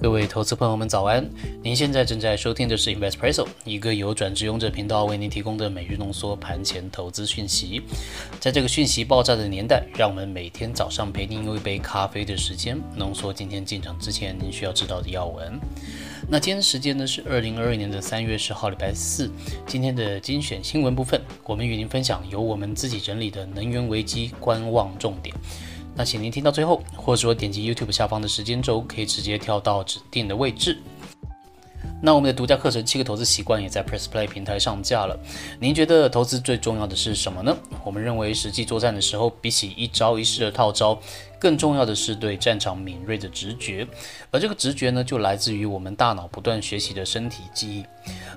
各位投资朋友们早安！您现在正在收听的是 Investpresso，一个由转职勇者频道为您提供的每日浓缩盘前投资讯息。在这个讯息爆炸的年代，让我们每天早上陪您用一杯咖啡的时间，浓缩今天进场之前您需要知道的要闻。那今天时间呢是二零二二年的三月十号，礼拜四。今天的精选新闻部分，我们与您分享由我们自己整理的能源危机观望重点。那请您听到最后，或者说点击 YouTube 下方的时间轴，可以直接跳到指定的位置。那我们的独家课程《七个投资习惯》也在 Press Play 平台上架了。您觉得投资最重要的是什么呢？我们认为实际作战的时候，比起一招一式的套招。更重要的是对战场敏锐的直觉，而这个直觉呢，就来自于我们大脑不断学习的身体记忆。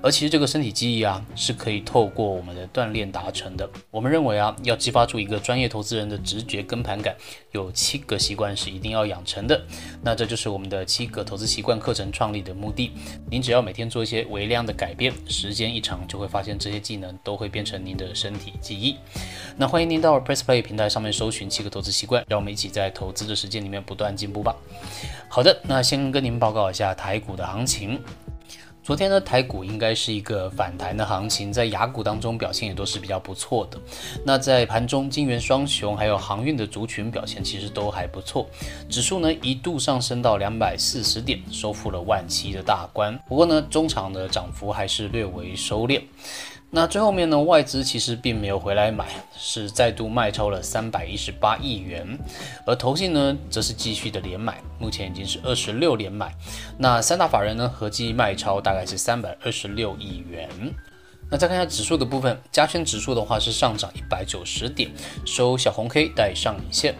而其实这个身体记忆啊，是可以透过我们的锻炼达成的。我们认为啊，要激发出一个专业投资人的直觉跟盘感，有七个习惯是一定要养成的。那这就是我们的七个投资习惯课程创立的目的。您只要每天做一些微量的改变，时间一长，就会发现这些技能都会变成您的身体记忆。那欢迎您到 Press Play 平台上面搜寻七个投资习惯，让我们一起在投资的时间里面不断进步吧。好的，那先跟您报告一下台股的行情。昨天呢，台股应该是一个反弹的行情，在雅股当中表现也都是比较不错的。那在盘中，金元双雄还有航运的族群表现其实都还不错，指数呢一度上升到两百四十点，收复了万七的大关。不过呢，中场的涨幅还是略微收敛。那最后面呢，外资其实并没有回来买，是再度卖超了三百一十八亿元，而投信呢，则是继续的连买，目前已经是二十六连买。那三大法人呢，合计卖超大概是三百二十六亿元。那再看一下指数的部分，加权指数的话是上涨一百九十点，收小红 K 带上影线，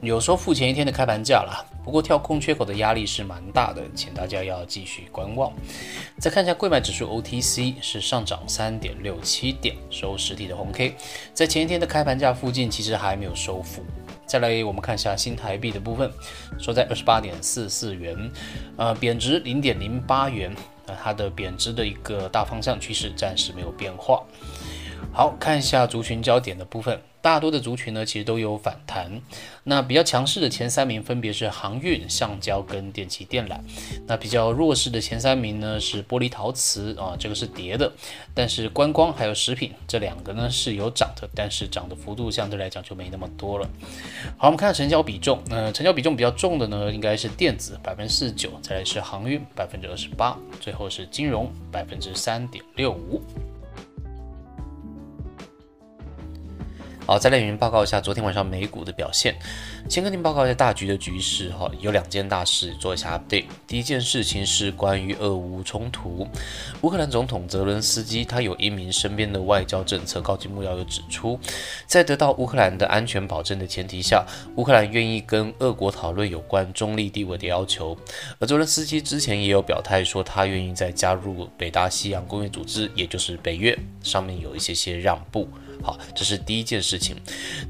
有收复前一天的开盘价了。不过跳空缺口的压力是蛮大的，请大家要继续观望。再看一下贵买指数 OTC 是上涨三点六七点，收实体的红 K，在前一天的开盘价附近其实还没有收复。再来我们看一下新台币的部分，收在二十八点四四元，呃，贬值零点零八元。那它的贬值的一个大方向趋势暂时没有变化。好看一下族群焦点的部分，大多的族群呢其实都有反弹。那比较强势的前三名分别是航运、橡胶跟电气电缆。那比较弱势的前三名呢是玻璃陶瓷啊，这个是跌的。但是观光还有食品这两个呢是有涨的，但是涨的幅度相对来讲就没那么多了。好，我们看成交比重，呃，成交比重比较重的呢应该是电子百分之四十九，再来是航运百分之二十八，最后是金融百分之三点六五。好，再来与您报告一下昨天晚上美股的表现。先跟您报告一下大局的局势哈，有两件大事做一下 update。第一件事情是关于俄乌冲突，乌克兰总统泽伦斯基他有一名身边的外交政策高级幕僚有指出，在得到乌克兰的安全保证的前提下，乌克兰愿意跟俄国讨论有关中立地位的要求。而泽伦斯基之前也有表态说，他愿意在加入北大西洋公约组织，也就是北约上面有一些些让步。好，这是第一件事情。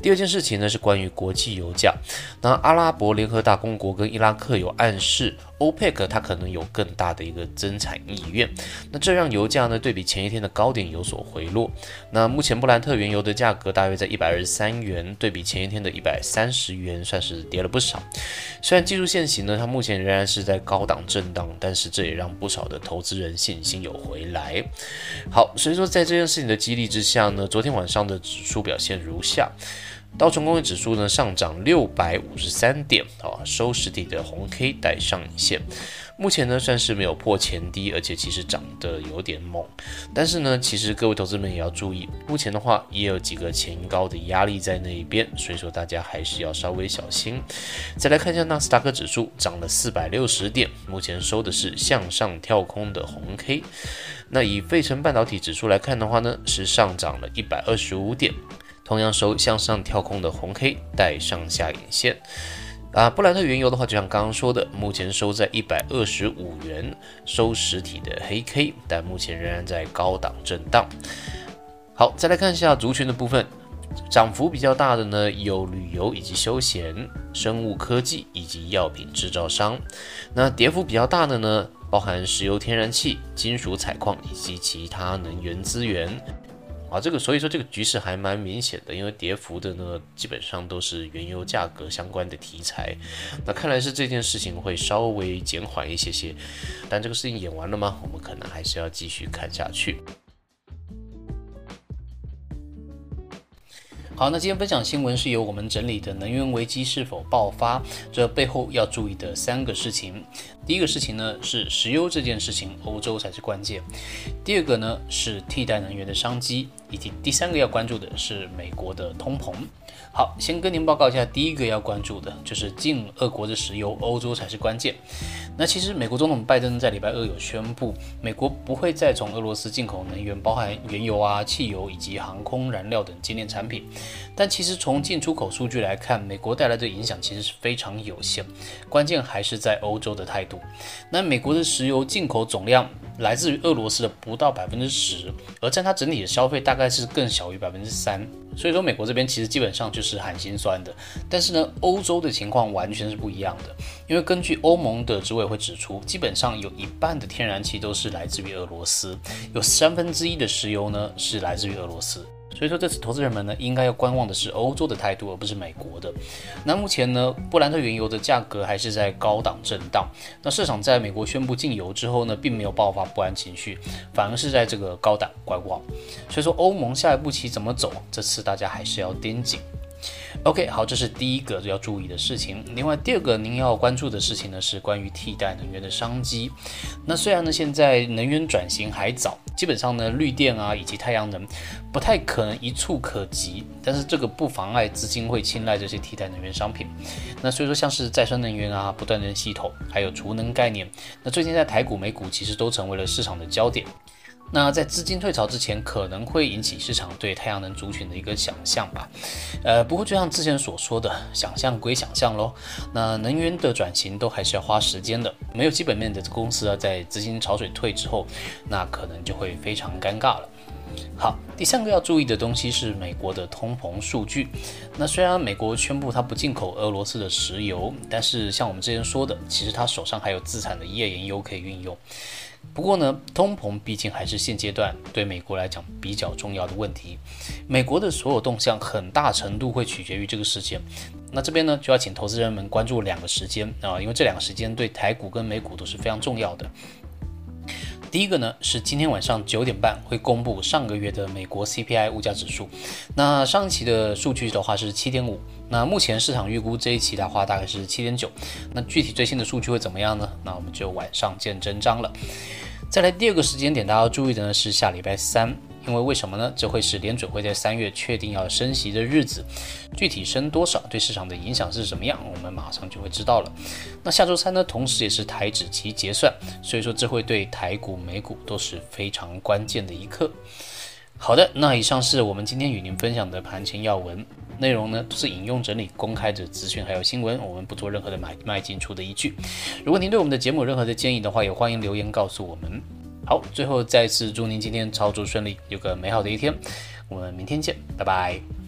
第二件事情呢，是关于国际油价。那阿拉伯联合大公国跟伊拉克有暗示。欧佩克它可能有更大的一个增产意愿，那这让油价呢对比前一天的高点有所回落。那目前布兰特原油的价格大约在一百二十三元，对比前一天的一百三十元，算是跌了不少。虽然技术线型呢，它目前仍然是在高档震荡，但是这也让不少的投资人信心有回来。好，所以说在这件事情的激励之下呢，昨天晚上的指数表现如下。道琼工业指数呢上涨六百五十三点啊，收实体的红 K 带上影线。目前呢算是没有破前低，而且其实涨得有点猛。但是呢，其实各位投资们也要注意，目前的话也有几个前高的压力在那一边，所以说大家还是要稍微小心。再来看一下纳斯达克指数涨了四百六十点，目前收的是向上跳空的红 K。那以费城半导体指数来看的话呢，是上涨了一百二十五点。同样收向上跳空的红 K 带上下影线啊，布兰特原油的话，就像刚刚说的，目前收在一百二十五元，收实体的黑 K，但目前仍然在高档震荡。好，再来看一下族群的部分，涨幅比较大的呢，有旅游以及休闲、生物科技以及药品制造商。那跌幅比较大的呢，包含石油天然气、金属采矿以及其他能源资源。啊，这个所以说这个局势还蛮明显的，因为跌幅的呢基本上都是原油价格相关的题材。那看来是这件事情会稍微减缓一些些，但这个事情演完了吗？我们可能还是要继续看下去。好，那今天分享新闻是由我们整理的能源危机是否爆发，这背后要注意的三个事情。第一个事情呢是石油这件事情，欧洲才是关键。第二个呢是替代能源的商机，以及第三个要关注的是美国的通膨。好，先跟您报告一下，第一个要关注的就是进俄国的石油，欧洲才是关键。那其实美国总统拜登在礼拜二有宣布，美国不会再从俄罗斯进口能源，包含原油啊、汽油以及航空燃料等精炼产品。但其实从进出口数据来看，美国带来的影响其实是非常有限，关键还是在欧洲的态度。那美国的石油进口总量来自于俄罗斯的不到百分之十，而占它整体的消费大概是更小于百分之三。所以说，美国这边其实基本上就是含心酸的。但是呢，欧洲的情况完全是不一样的，因为根据欧盟的执委会指出，基本上有一半的天然气都是来自于俄罗斯，有三分之一的石油呢是来自于俄罗斯。所以说，这次投资人们呢，应该要观望的是欧洲的态度，而不是美国的。那目前呢，布兰特原油的价格还是在高档震荡。那市场在美国宣布禁油之后呢，并没有爆发不安情绪，反而是在这个高档观望。所以说，欧盟下一步棋怎么走，这次大家还是要盯紧。OK，好，这是第一个要注意的事情。另外，第二个您要关注的事情呢，是关于替代能源的商机。那虽然呢，现在能源转型还早，基本上呢，绿电啊以及太阳能不太可能一触可及，但是这个不妨碍资金会青睐这些替代能源商品。那所以说，像是再生能源啊、不断电系统，还有储能概念，那最近在台股、美股其实都成为了市场的焦点。那在资金退潮之前，可能会引起市场对太阳能族群的一个想象吧。呃，不过就像之前所说的，想象归想象喽。那能源的转型都还是要花时间的，没有基本面的公司啊，在资金潮水退之后，那可能就会非常尴尬了。好，第三个要注意的东西是美国的通膨数据。那虽然美国宣布它不进口俄罗斯的石油，但是像我们之前说的，其实它手上还有自产的页岩油可以运用。不过呢，通膨毕竟还是现阶段对美国来讲比较重要的问题。美国的所有动向很大程度会取决于这个事件。那这边呢，就要请投资人们关注两个时间啊，因为这两个时间对台股跟美股都是非常重要的。第一个呢是今天晚上九点半会公布上个月的美国 CPI 物价指数。那上一期的数据的话是七点五，那目前市场预估这一期的话大概是七点九。那具体最新的数据会怎么样呢？那我们就晚上见真章了。再来第二个时间点，大家要注意的呢是下礼拜三。因为为什么呢？这会是联准会在三月确定要升息的日子，具体升多少，对市场的影响是什么样，我们马上就会知道了。那下周三呢，同时也是台指期结算，所以说这会对台股、美股都是非常关键的一刻。好的，那以上是我们今天与您分享的盘前要闻内容呢，都是引用整理公开的资讯还有新闻，我们不做任何的买卖进出的依据。如果您对我们的节目有任何的建议的话，也欢迎留言告诉我们。好，最后再次祝您今天操作顺利，有个美好的一天。我们明天见，拜拜。